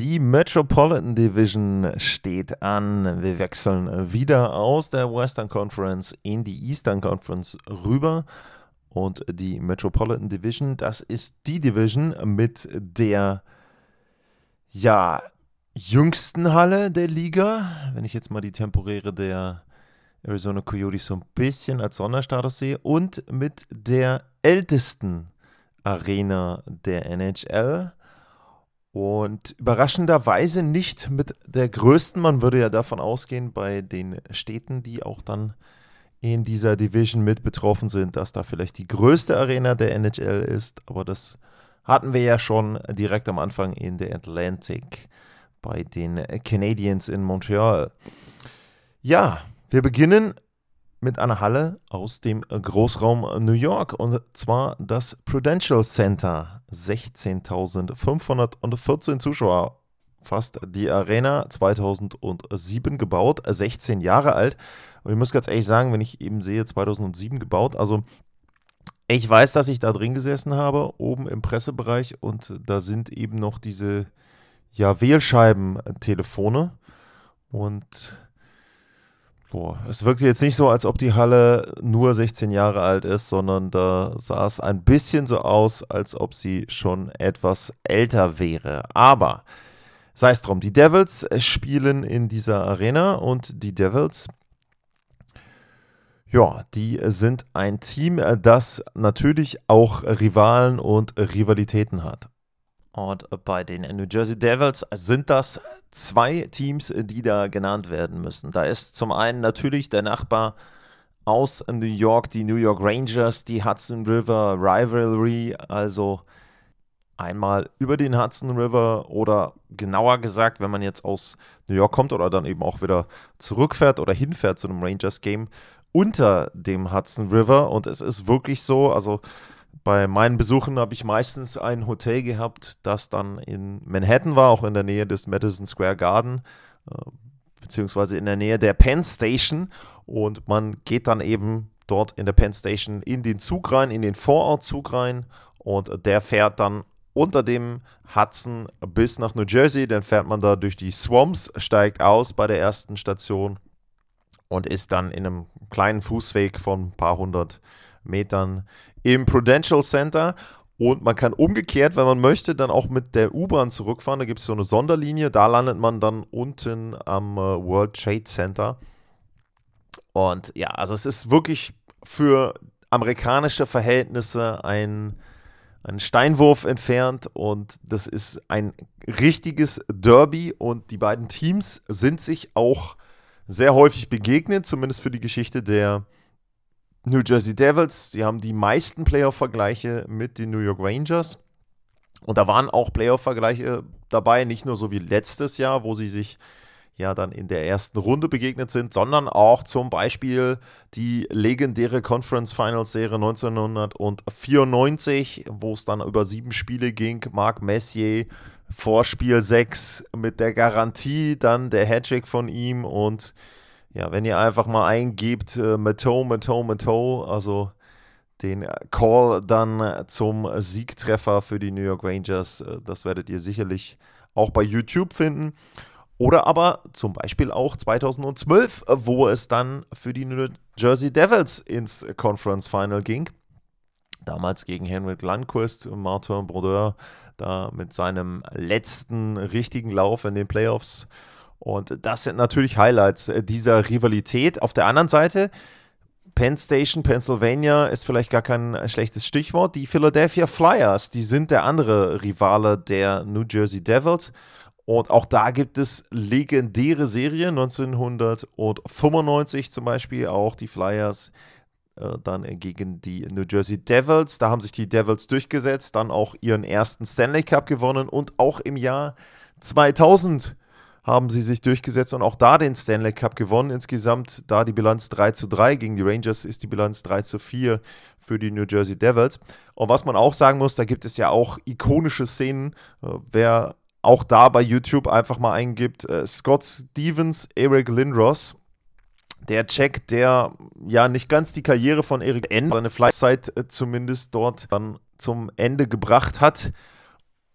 Die Metropolitan Division steht an. Wir wechseln wieder aus der Western Conference in die Eastern Conference rüber. Und die Metropolitan Division, das ist die Division mit der ja, jüngsten Halle der Liga. Wenn ich jetzt mal die temporäre der Arizona Coyotes so ein bisschen als Sonderstatus sehe. Und mit der ältesten Arena der NHL. Und überraschenderweise nicht mit der größten. Man würde ja davon ausgehen, bei den Städten, die auch dann in dieser Division mit betroffen sind, dass da vielleicht die größte Arena der NHL ist. Aber das hatten wir ja schon direkt am Anfang in der Atlantic bei den Canadiens in Montreal. Ja, wir beginnen mit einer Halle aus dem Großraum New York. Und zwar das Prudential Center. 16.514 Zuschauer, fast die Arena, 2007 gebaut, 16 Jahre alt. Und ich muss ganz ehrlich sagen, wenn ich eben sehe, 2007 gebaut, also ich weiß, dass ich da drin gesessen habe, oben im Pressebereich. Und da sind eben noch diese ja, Wählscheiben-Telefone. Und Boah, es wirkte jetzt nicht so, als ob die Halle nur 16 Jahre alt ist, sondern da sah es ein bisschen so aus, als ob sie schon etwas älter wäre. Aber sei es drum, die Devils spielen in dieser Arena und die Devils, ja, die sind ein Team, das natürlich auch Rivalen und Rivalitäten hat. Und bei den New Jersey Devils sind das zwei Teams, die da genannt werden müssen. Da ist zum einen natürlich der Nachbar aus New York, die New York Rangers, die Hudson River Rivalry, also einmal über den Hudson River oder genauer gesagt, wenn man jetzt aus New York kommt oder dann eben auch wieder zurückfährt oder hinfährt zu einem Rangers Game unter dem Hudson River und es ist wirklich so, also bei meinen Besuchen habe ich meistens ein Hotel gehabt, das dann in Manhattan war, auch in der Nähe des Madison Square Garden, äh, beziehungsweise in der Nähe der Penn Station. Und man geht dann eben dort in der Penn Station in den Zug rein, in den Vorortzug rein. Und der fährt dann unter dem Hudson bis nach New Jersey. Dann fährt man da durch die Swamps, steigt aus bei der ersten Station und ist dann in einem kleinen Fußweg von ein paar hundert Metern im Prudential Center. Und man kann umgekehrt, wenn man möchte, dann auch mit der U-Bahn zurückfahren. Da gibt es so eine Sonderlinie. Da landet man dann unten am äh, World Trade Center. Und ja, also es ist wirklich für amerikanische Verhältnisse ein, ein Steinwurf entfernt. Und das ist ein richtiges Derby. Und die beiden Teams sind sich auch sehr häufig begegnet, zumindest für die Geschichte der New Jersey Devils, die haben die meisten Playoff-Vergleiche mit den New York Rangers. Und da waren auch Playoff-Vergleiche dabei, nicht nur so wie letztes Jahr, wo sie sich ja dann in der ersten Runde begegnet sind, sondern auch zum Beispiel die legendäre Conference Finals Serie 1994, wo es dann über sieben Spiele ging. Marc Messier vor Spiel 6 mit der Garantie, dann der Hattrick von ihm und ja, wenn ihr einfach mal eingebt, äh, Mato, Mato, Mato, also den Call dann zum Siegtreffer für die New York Rangers, äh, das werdet ihr sicherlich auch bei YouTube finden. Oder aber zum Beispiel auch 2012, wo es dann für die New Jersey Devils ins Conference Final ging. Damals gegen Henrik Lundqvist und Martin Brodeur, da mit seinem letzten richtigen Lauf in den Playoffs und das sind natürlich Highlights äh, dieser Rivalität. Auf der anderen Seite, Penn Station, Pennsylvania ist vielleicht gar kein äh, schlechtes Stichwort. Die Philadelphia Flyers, die sind der andere Rivale der New Jersey Devils. Und auch da gibt es legendäre Serien. 1995 zum Beispiel auch die Flyers äh, dann gegen die New Jersey Devils. Da haben sich die Devils durchgesetzt, dann auch ihren ersten Stanley Cup gewonnen und auch im Jahr 2000 haben sie sich durchgesetzt und auch da den Stanley Cup gewonnen. Insgesamt da die Bilanz 3 zu 3 gegen die Rangers ist die Bilanz 3 zu 4 für die New Jersey Devils. Und was man auch sagen muss, da gibt es ja auch ikonische Szenen. Äh, wer auch da bei YouTube einfach mal eingibt, äh, Scott Stevens, Eric Lindros, der Check, der ja nicht ganz die Karriere von Eric N, seine Fleißzeit äh, zumindest dort dann zum Ende gebracht hat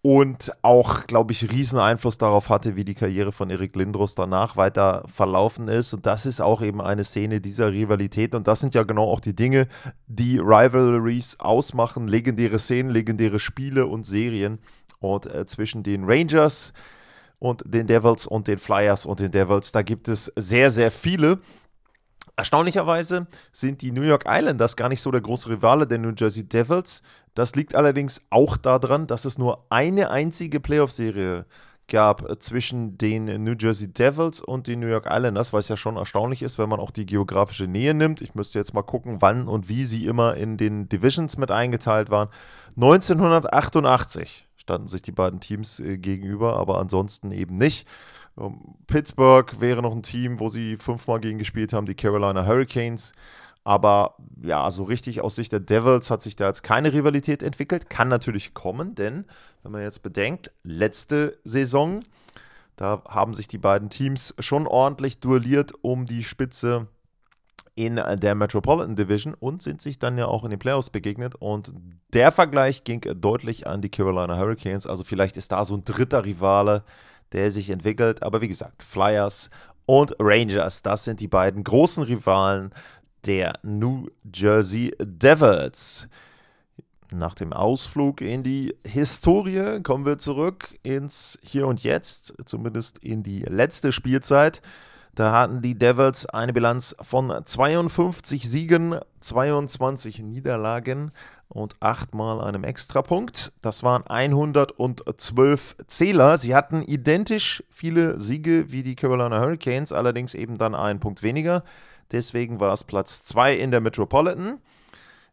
und auch, glaube ich, riesen Einfluss darauf hatte, wie die Karriere von Erik Lindros danach weiter verlaufen ist. Und das ist auch eben eine Szene dieser Rivalität. Und das sind ja genau auch die Dinge, die Rivalries ausmachen. Legendäre Szenen, legendäre Spiele und Serien. Und äh, zwischen den Rangers und den Devils und den Flyers und den Devils, da gibt es sehr, sehr viele. Erstaunlicherweise sind die New York Islanders gar nicht so der große Rivale der New Jersey Devils. Das liegt allerdings auch daran, dass es nur eine einzige Playoff-Serie gab zwischen den New Jersey Devils und den New York Islanders, was ja schon erstaunlich ist, wenn man auch die geografische Nähe nimmt. Ich müsste jetzt mal gucken, wann und wie sie immer in den Divisions mit eingeteilt waren. 1988 standen sich die beiden Teams äh, gegenüber, aber ansonsten eben nicht. Ähm, Pittsburgh wäre noch ein Team, wo sie fünfmal gegen gespielt haben, die Carolina Hurricanes. Aber ja, so richtig aus Sicht der Devils hat sich da jetzt keine Rivalität entwickelt. Kann natürlich kommen, denn wenn man jetzt bedenkt, letzte Saison, da haben sich die beiden Teams schon ordentlich duelliert um die Spitze in der Metropolitan Division und sind sich dann ja auch in den Playoffs begegnet. Und der Vergleich ging deutlich an die Carolina Hurricanes. Also vielleicht ist da so ein dritter Rivale, der sich entwickelt. Aber wie gesagt, Flyers und Rangers, das sind die beiden großen Rivalen der New Jersey Devils. Nach dem Ausflug in die Historie kommen wir zurück ins Hier und Jetzt, zumindest in die letzte Spielzeit. Da hatten die Devils eine Bilanz von 52 Siegen, 22 Niederlagen und achtmal einem Extrapunkt. Das waren 112 Zähler. Sie hatten identisch viele Siege wie die Carolina Hurricanes, allerdings eben dann einen Punkt weniger. Deswegen war es Platz 2 in der Metropolitan.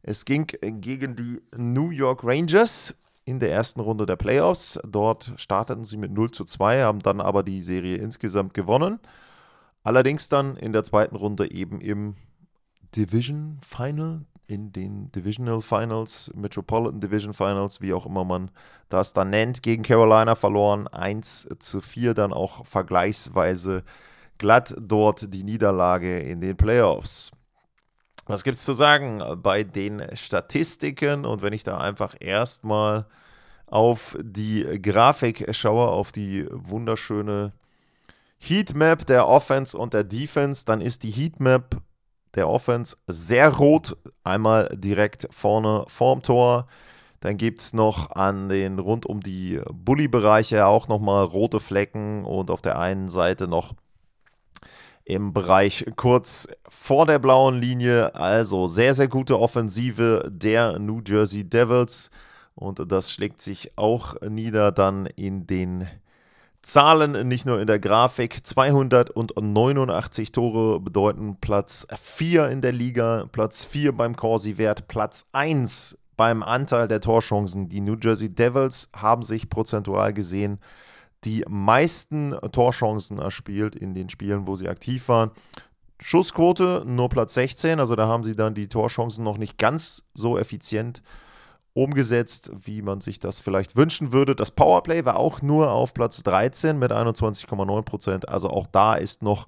Es ging gegen die New York Rangers in der ersten Runde der Playoffs. Dort starteten sie mit 0 zu 2, haben dann aber die Serie insgesamt gewonnen. Allerdings dann in der zweiten Runde eben im Division Final in den Divisional Finals, Metropolitan Division Finals, wie auch immer man das dann nennt, gegen Carolina verloren. 1 zu 4 dann auch vergleichsweise glatt dort die Niederlage in den Playoffs. Was gibt es zu sagen bei den Statistiken? Und wenn ich da einfach erstmal auf die Grafik schaue, auf die wunderschöne Heatmap der Offense und der Defense, dann ist die Heatmap der Offense sehr rot. Einmal direkt vorne vorm Tor. Dann gibt es noch an den rund um die Bully-Bereiche auch nochmal rote Flecken und auf der einen Seite noch im Bereich kurz vor der blauen Linie. Also sehr, sehr gute Offensive der New Jersey Devils. Und das schlägt sich auch nieder dann in den Zahlen, nicht nur in der Grafik. 289 Tore bedeuten Platz 4 in der Liga, Platz 4 beim Corsi-Wert, Platz 1 beim Anteil der Torchancen. Die New Jersey Devils haben sich prozentual gesehen die meisten Torchancen erspielt in den Spielen, wo sie aktiv waren. Schussquote nur Platz 16, also da haben sie dann die Torchancen noch nicht ganz so effizient umgesetzt, wie man sich das vielleicht wünschen würde. Das Powerplay war auch nur auf Platz 13 mit 21,9 Prozent. Also auch da ist noch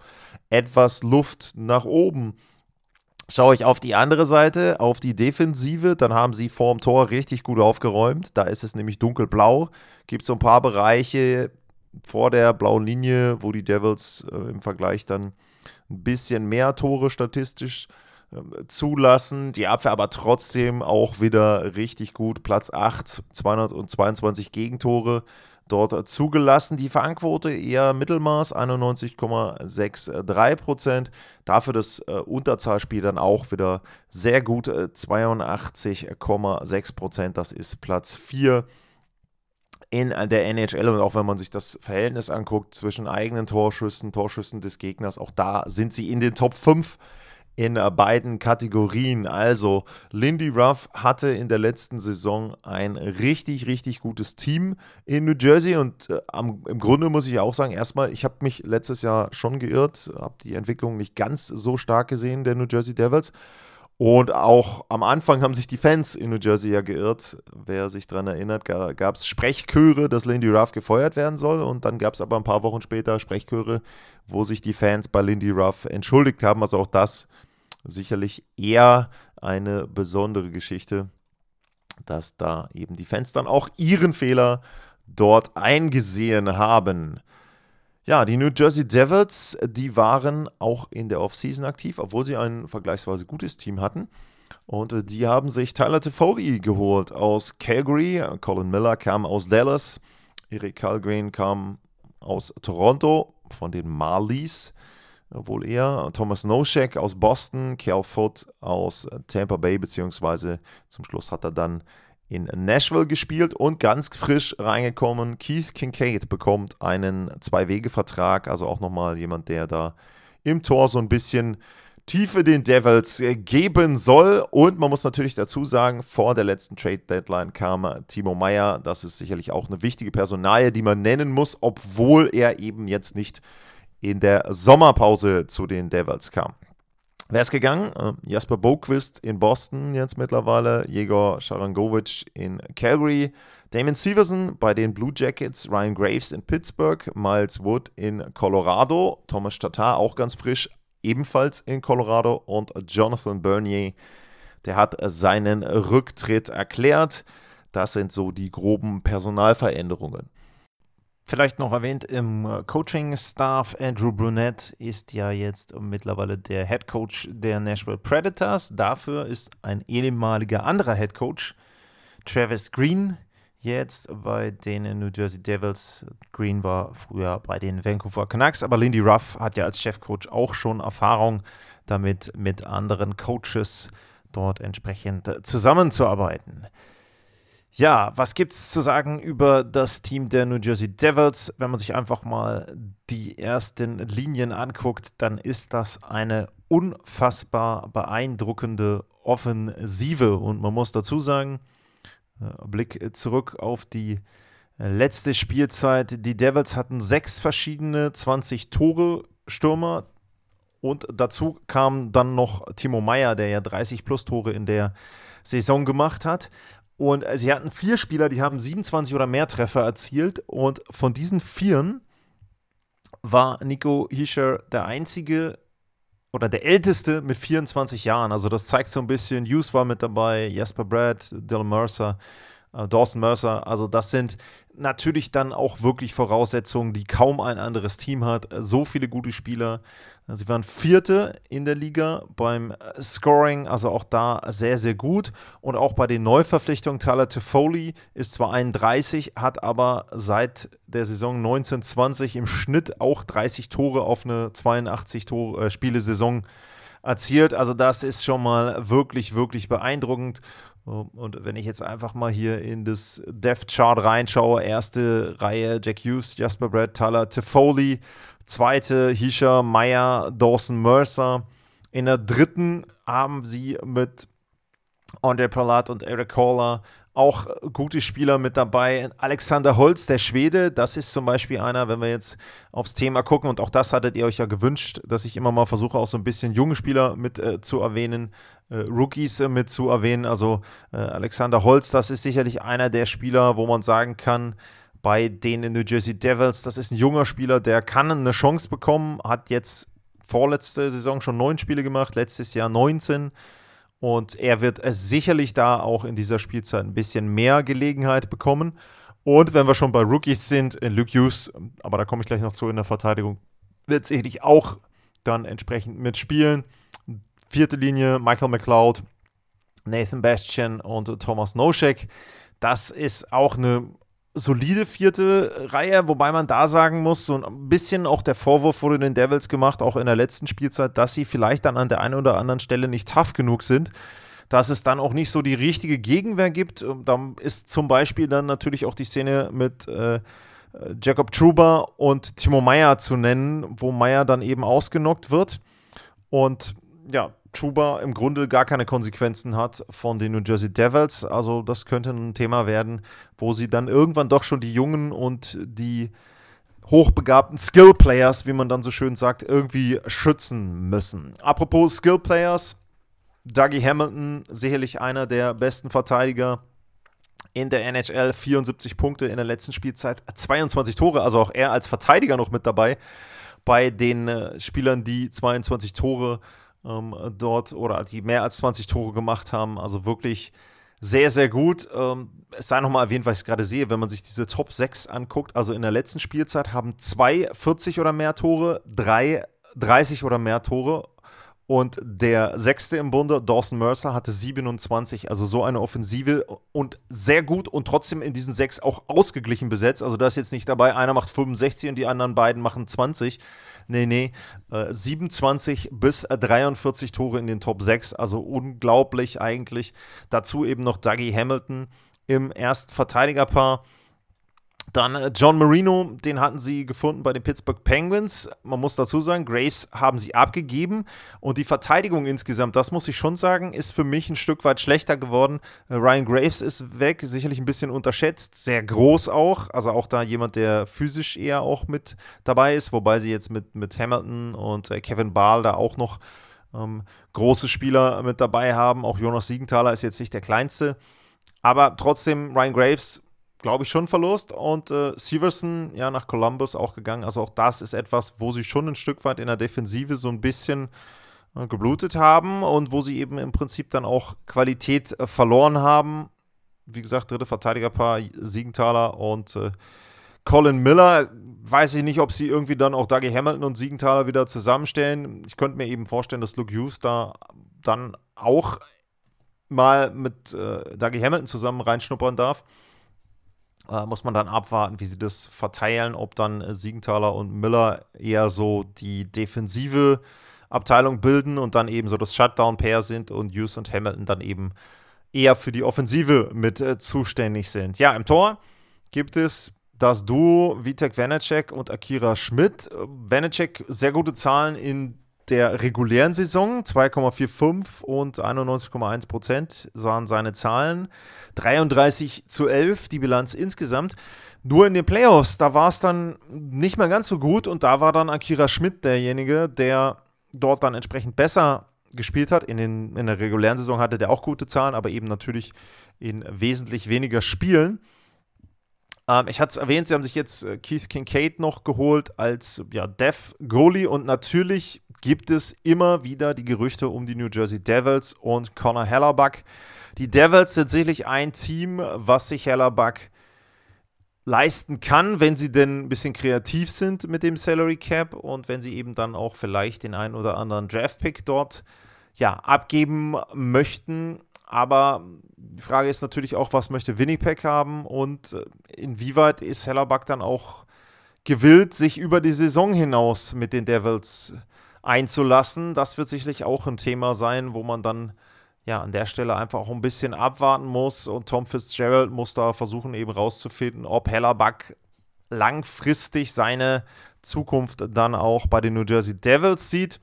etwas Luft nach oben. Schaue ich auf die andere Seite, auf die Defensive, dann haben sie vorm Tor richtig gut aufgeräumt. Da ist es nämlich dunkelblau. Gibt so ein paar Bereiche vor der blauen Linie, wo die Devils äh, im Vergleich dann ein bisschen mehr Tore statistisch äh, zulassen. Die Abwehr aber trotzdem auch wieder richtig gut. Platz 8, 222 Gegentore dort zugelassen. Die Fangquote eher Mittelmaß, 91,63 Prozent. Dafür das äh, Unterzahlspiel dann auch wieder sehr gut, äh, 82,6 Prozent. Das ist Platz 4 in der NHL. Und auch wenn man sich das Verhältnis anguckt zwischen eigenen Torschüssen, Torschüssen des Gegners, auch da sind sie in den Top 5 in beiden Kategorien. Also, Lindy Ruff hatte in der letzten Saison ein richtig, richtig gutes Team in New Jersey und äh, am, im Grunde muss ich auch sagen, erstmal, ich habe mich letztes Jahr schon geirrt, habe die Entwicklung nicht ganz so stark gesehen der New Jersey Devils. Und auch am Anfang haben sich die Fans in New Jersey ja geirrt. Wer sich daran erinnert, gab es Sprechchöre, dass Lindy Ruff gefeuert werden soll. Und dann gab es aber ein paar Wochen später Sprechchöre, wo sich die Fans bei Lindy Ruff entschuldigt haben. Also auch das sicherlich eher eine besondere Geschichte, dass da eben die Fans dann auch ihren Fehler dort eingesehen haben. Ja, die New Jersey Devils, die waren auch in der Offseason aktiv, obwohl sie ein vergleichsweise gutes Team hatten. Und äh, die haben sich Tyler Toffoli geholt aus Calgary. Colin Miller kam aus Dallas. Eric Calgreen kam aus Toronto von den Marlies wohl eher. Thomas Noschek aus Boston, Cal Foot aus Tampa Bay, beziehungsweise zum Schluss hat er dann in Nashville gespielt und ganz frisch reingekommen. Keith Kincaid bekommt einen Zwei-Wege-Vertrag, also auch nochmal jemand, der da im Tor so ein bisschen Tiefe den Devils geben soll. Und man muss natürlich dazu sagen, vor der letzten Trade-Deadline kam Timo Meyer. Das ist sicherlich auch eine wichtige Personalie, die man nennen muss, obwohl er eben jetzt nicht in der Sommerpause zu den Devils kam. Wer ist gegangen? Äh, Jasper Boquist in Boston jetzt mittlerweile, Jegor Sharangovic in Calgary, Damon Severson bei den Blue Jackets, Ryan Graves in Pittsburgh, Miles Wood in Colorado, Thomas Tatar auch ganz frisch, ebenfalls in Colorado und Jonathan Bernier, der hat seinen Rücktritt erklärt. Das sind so die groben Personalveränderungen. Vielleicht noch erwähnt im äh, Coaching-Staff, Andrew Brunette ist ja jetzt mittlerweile der Head Coach der Nashville Predators. Dafür ist ein ehemaliger anderer Head Coach, Travis Green, jetzt bei den New Jersey Devils. Green war früher bei den Vancouver Canucks, aber Lindy Ruff hat ja als Chefcoach auch schon Erfahrung damit, mit anderen Coaches dort entsprechend zusammenzuarbeiten. Ja, was gibt es zu sagen über das Team der New Jersey Devils? Wenn man sich einfach mal die ersten Linien anguckt, dann ist das eine unfassbar beeindruckende Offensive. Und man muss dazu sagen, äh, Blick zurück auf die letzte Spielzeit. Die Devils hatten sechs verschiedene 20 Tore Stürmer. Und dazu kam dann noch Timo Meyer, der ja 30 plus Tore in der Saison gemacht hat. Und äh, sie hatten vier Spieler, die haben 27 oder mehr Treffer erzielt. Und von diesen Vieren war Nico Hischer der einzige oder der älteste mit 24 Jahren. Also das zeigt so ein bisschen, Hughes war mit dabei, Jasper Brad, Dylan Mercer, Dawson Mercer. Also das sind natürlich dann auch wirklich Voraussetzungen, die kaum ein anderes Team hat. So viele gute Spieler, Sie waren Vierte in der Liga beim äh, Scoring, also auch da sehr, sehr gut. Und auch bei den Neuverpflichtungen, Tyler Toffoli ist zwar 31, hat aber seit der Saison 1920 im Schnitt auch 30 Tore auf eine 82 Tore, äh, Spiele-Saison erzielt. Also das ist schon mal wirklich, wirklich beeindruckend. Und wenn ich jetzt einfach mal hier in das Death Chart reinschaue, erste Reihe Jack Hughes, Jasper Brad, Tyler Toffoli, zweite Hisha Meyer, Dawson Mercer. In der dritten haben sie mit Andre Pralat und Eric Kohler auch gute Spieler mit dabei. Alexander Holz, der Schwede, das ist zum Beispiel einer, wenn wir jetzt aufs Thema gucken, und auch das hattet ihr euch ja gewünscht, dass ich immer mal versuche, auch so ein bisschen junge Spieler mit äh, zu erwähnen, äh, Rookies äh, mit zu erwähnen. Also äh, Alexander Holz, das ist sicherlich einer der Spieler, wo man sagen kann, bei den New Jersey Devils. Das ist ein junger Spieler, der kann eine Chance bekommen, hat jetzt vorletzte Saison schon neun Spiele gemacht, letztes Jahr 19. Und er wird sicherlich da auch in dieser Spielzeit ein bisschen mehr Gelegenheit bekommen. Und wenn wir schon bei Rookies sind, Luke Hughes, aber da komme ich gleich noch zu in der Verteidigung, wird sicherlich auch dann entsprechend mitspielen. Vierte Linie, Michael McLeod, Nathan Bastian und Thomas Noschek. Das ist auch eine solide vierte Reihe, wobei man da sagen muss, so ein bisschen auch der Vorwurf wurde den Devils gemacht, auch in der letzten Spielzeit, dass sie vielleicht dann an der einen oder anderen Stelle nicht tough genug sind, dass es dann auch nicht so die richtige Gegenwehr gibt. Da ist zum Beispiel dann natürlich auch die Szene mit äh, Jacob Truber und Timo Meyer zu nennen, wo Meyer dann eben ausgenockt wird. Und ja, Chuba im Grunde gar keine Konsequenzen hat von den New Jersey Devils. Also das könnte ein Thema werden, wo sie dann irgendwann doch schon die Jungen und die hochbegabten Skill Players, wie man dann so schön sagt, irgendwie schützen müssen. Apropos Skill Players, Dougie Hamilton, sicherlich einer der besten Verteidiger in der NHL, 74 Punkte in der letzten Spielzeit, 22 Tore, also auch er als Verteidiger noch mit dabei bei den äh, Spielern, die 22 Tore ähm, dort oder die mehr als 20 Tore gemacht haben. Also wirklich sehr, sehr gut. Ähm, es sei nochmal erwähnt, was ich gerade sehe, wenn man sich diese Top 6 anguckt, also in der letzten Spielzeit haben zwei 40 oder mehr Tore, drei 30 oder mehr Tore und der sechste im Bunde, Dawson Mercer, hatte 27. Also so eine Offensive und sehr gut und trotzdem in diesen sechs auch ausgeglichen besetzt. Also da ist jetzt nicht dabei, einer macht 65 und die anderen beiden machen 20. Nee, nee. Äh, 27 bis 43 Tore in den Top 6. Also unglaublich eigentlich. Dazu eben noch Dougie Hamilton im Erstverteidigerpaar. Dann äh, John Marino, den hatten sie gefunden bei den Pittsburgh Penguins. Man muss dazu sagen, Graves haben sie abgegeben und die Verteidigung insgesamt, das muss ich schon sagen, ist für mich ein Stück weit schlechter geworden. Äh, Ryan Graves ist weg, sicherlich ein bisschen unterschätzt, sehr groß auch, also auch da jemand, der physisch eher auch mit dabei ist, wobei sie jetzt mit, mit Hamilton und äh, Kevin Bahl da auch noch ähm, große Spieler mit dabei haben. Auch Jonas Siegenthaler ist jetzt nicht der kleinste. Aber trotzdem, Ryan Graves glaube ich, schon Verlust. Und äh, Severson ja nach Columbus auch gegangen. Also auch das ist etwas, wo sie schon ein Stück weit in der Defensive so ein bisschen äh, geblutet haben und wo sie eben im Prinzip dann auch Qualität äh, verloren haben. Wie gesagt, dritte Verteidigerpaar Siegenthaler und äh, Colin Miller. Weiß ich nicht, ob sie irgendwie dann auch Dougie Hamilton und Siegenthaler wieder zusammenstellen. Ich könnte mir eben vorstellen, dass Luke Hughes da dann auch mal mit äh, Dougie Hamilton zusammen reinschnuppern darf. Äh, muss man dann abwarten, wie sie das verteilen, ob dann äh, Siegenthaler und Miller eher so die defensive Abteilung bilden und dann eben so das Shutdown-Pair sind und Hughes und Hamilton dann eben eher für die Offensive mit äh, zuständig sind. Ja, im Tor gibt es das Duo Vitek Vanacek und Akira Schmidt. Vanacek sehr gute Zahlen in der regulären Saison. 2,45 und 91,1 Prozent sahen seine Zahlen. 33 zu 11 die Bilanz insgesamt. Nur in den Playoffs, da war es dann nicht mehr ganz so gut und da war dann Akira Schmidt derjenige, der dort dann entsprechend besser gespielt hat. In, den, in der regulären Saison hatte der auch gute Zahlen, aber eben natürlich in wesentlich weniger Spielen. Ähm, ich hatte es erwähnt, sie haben sich jetzt äh, Keith Kincaid noch geholt als ja, Dev Goalie und natürlich gibt es immer wieder die Gerüchte um die New Jersey Devils und Connor Hellerbuck. Die Devils sind sicherlich ein Team, was sich Hellerbuck leisten kann, wenn sie denn ein bisschen kreativ sind mit dem Salary Cap und wenn sie eben dann auch vielleicht den einen oder anderen Draft-Pick dort ja, abgeben möchten. Aber die Frage ist natürlich auch, was möchte Winnipeg haben und äh, inwieweit ist Hellerbuck dann auch gewillt, sich über die Saison hinaus mit den Devils einzulassen. Das wird sicherlich auch ein Thema sein, wo man dann ja an der Stelle einfach auch ein bisschen abwarten muss. Und Tom Fitzgerald muss da versuchen, eben rauszufinden, ob Hellerbuck langfristig seine Zukunft dann auch bei den New Jersey Devils sieht.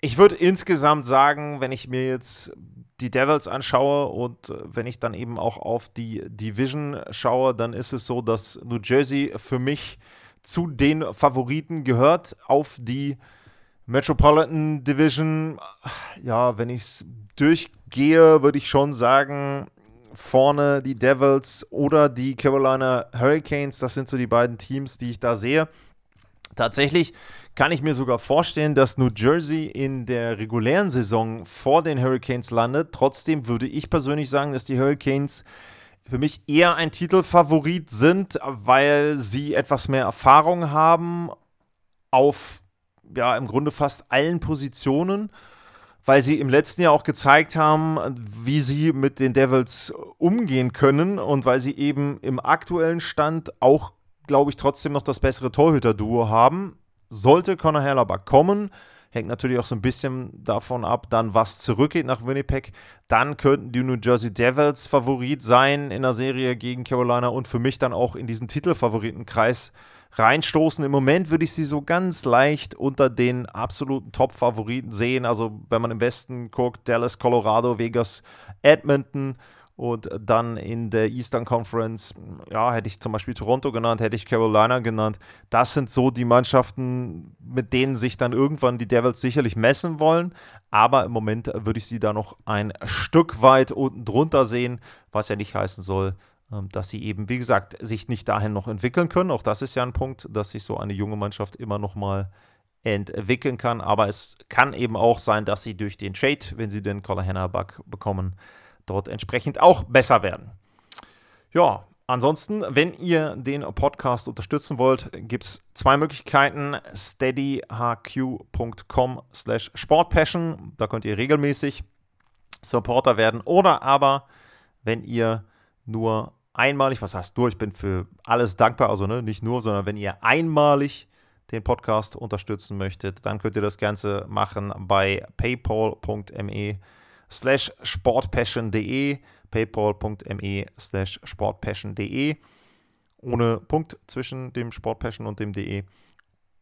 Ich würde insgesamt sagen, wenn ich mir jetzt die Devils anschaue und äh, wenn ich dann eben auch auf die Division schaue, dann ist es so, dass New Jersey für mich zu den Favoriten gehört auf die Metropolitan Division. Ja, wenn ich es durchgehe, würde ich schon sagen, vorne die Devils oder die Carolina Hurricanes. Das sind so die beiden Teams, die ich da sehe. Tatsächlich kann ich mir sogar vorstellen, dass New Jersey in der regulären Saison vor den Hurricanes landet. Trotzdem würde ich persönlich sagen, dass die Hurricanes für mich eher ein Titelfavorit sind, weil sie etwas mehr Erfahrung haben auf ja im Grunde fast allen Positionen, weil sie im letzten Jahr auch gezeigt haben, wie sie mit den Devils umgehen können und weil sie eben im aktuellen Stand auch, glaube ich, trotzdem noch das bessere Torhüter-Duo haben. Sollte Conor Hellerback kommen, hängt natürlich auch so ein bisschen davon ab, dann was zurückgeht nach Winnipeg. Dann könnten die New Jersey Devils Favorit sein in der Serie gegen Carolina und für mich dann auch in diesen Titelfavoritenkreis reinstoßen. Im Moment würde ich sie so ganz leicht unter den absoluten Top-Favoriten sehen. Also wenn man im Westen guckt, Dallas, Colorado, Vegas, Edmonton und dann in der Eastern Conference, ja, hätte ich zum Beispiel Toronto genannt, hätte ich Carolina genannt. Das sind so die Mannschaften, mit denen sich dann irgendwann die Devils sicherlich messen wollen. Aber im Moment würde ich sie da noch ein Stück weit unten drunter sehen, was ja nicht heißen soll, dass sie eben, wie gesagt, sich nicht dahin noch entwickeln können. Auch das ist ja ein Punkt, dass sich so eine junge Mannschaft immer noch mal entwickeln kann. Aber es kann eben auch sein, dass sie durch den Trade, wenn sie den Collar Buck bekommen, dort entsprechend auch besser werden. Ja, ansonsten, wenn ihr den Podcast unterstützen wollt, gibt es zwei Möglichkeiten. steadyhq.com slash sportpassion. Da könnt ihr regelmäßig Supporter werden. Oder aber, wenn ihr nur einmalig, was heißt nur, ich bin für alles dankbar, also ne, nicht nur, sondern wenn ihr einmalig den Podcast unterstützen möchtet, dann könnt ihr das Ganze machen bei paypal.me slash sportpassion.de, paypal.me slash sportpassion.de, ohne Punkt zwischen dem Sportpassion und dem de.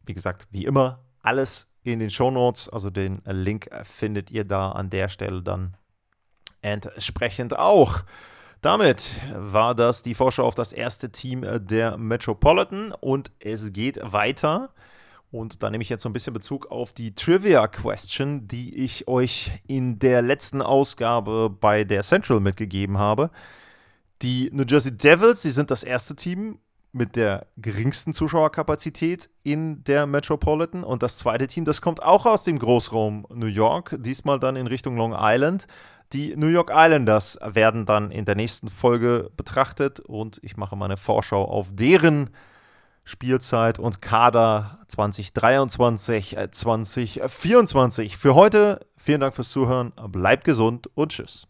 Wie gesagt, wie immer, alles in den Shownotes, also den Link findet ihr da an der Stelle dann entsprechend auch. Damit war das die Vorschau auf das erste Team der Metropolitan und es geht weiter und da nehme ich jetzt so ein bisschen Bezug auf die Trivia-Question, die ich euch in der letzten Ausgabe bei der Central mitgegeben habe. Die New Jersey Devils, sie sind das erste Team mit der geringsten Zuschauerkapazität in der Metropolitan. Und das zweite Team, das kommt auch aus dem Großraum New York, diesmal dann in Richtung Long Island. Die New York Islanders werden dann in der nächsten Folge betrachtet und ich mache meine Vorschau auf deren Spielzeit und Kader 2023, 2024. Für heute vielen Dank fürs Zuhören, bleibt gesund und tschüss.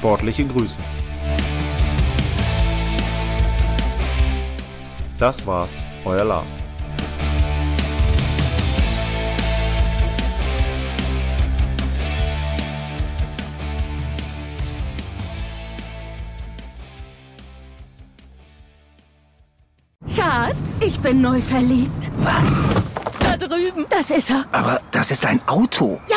Sportliche Grüße. Das war's, euer Lars. Schatz, ich bin neu verliebt. Was? Da drüben. Das ist er. Aber das ist ein Auto. Ja,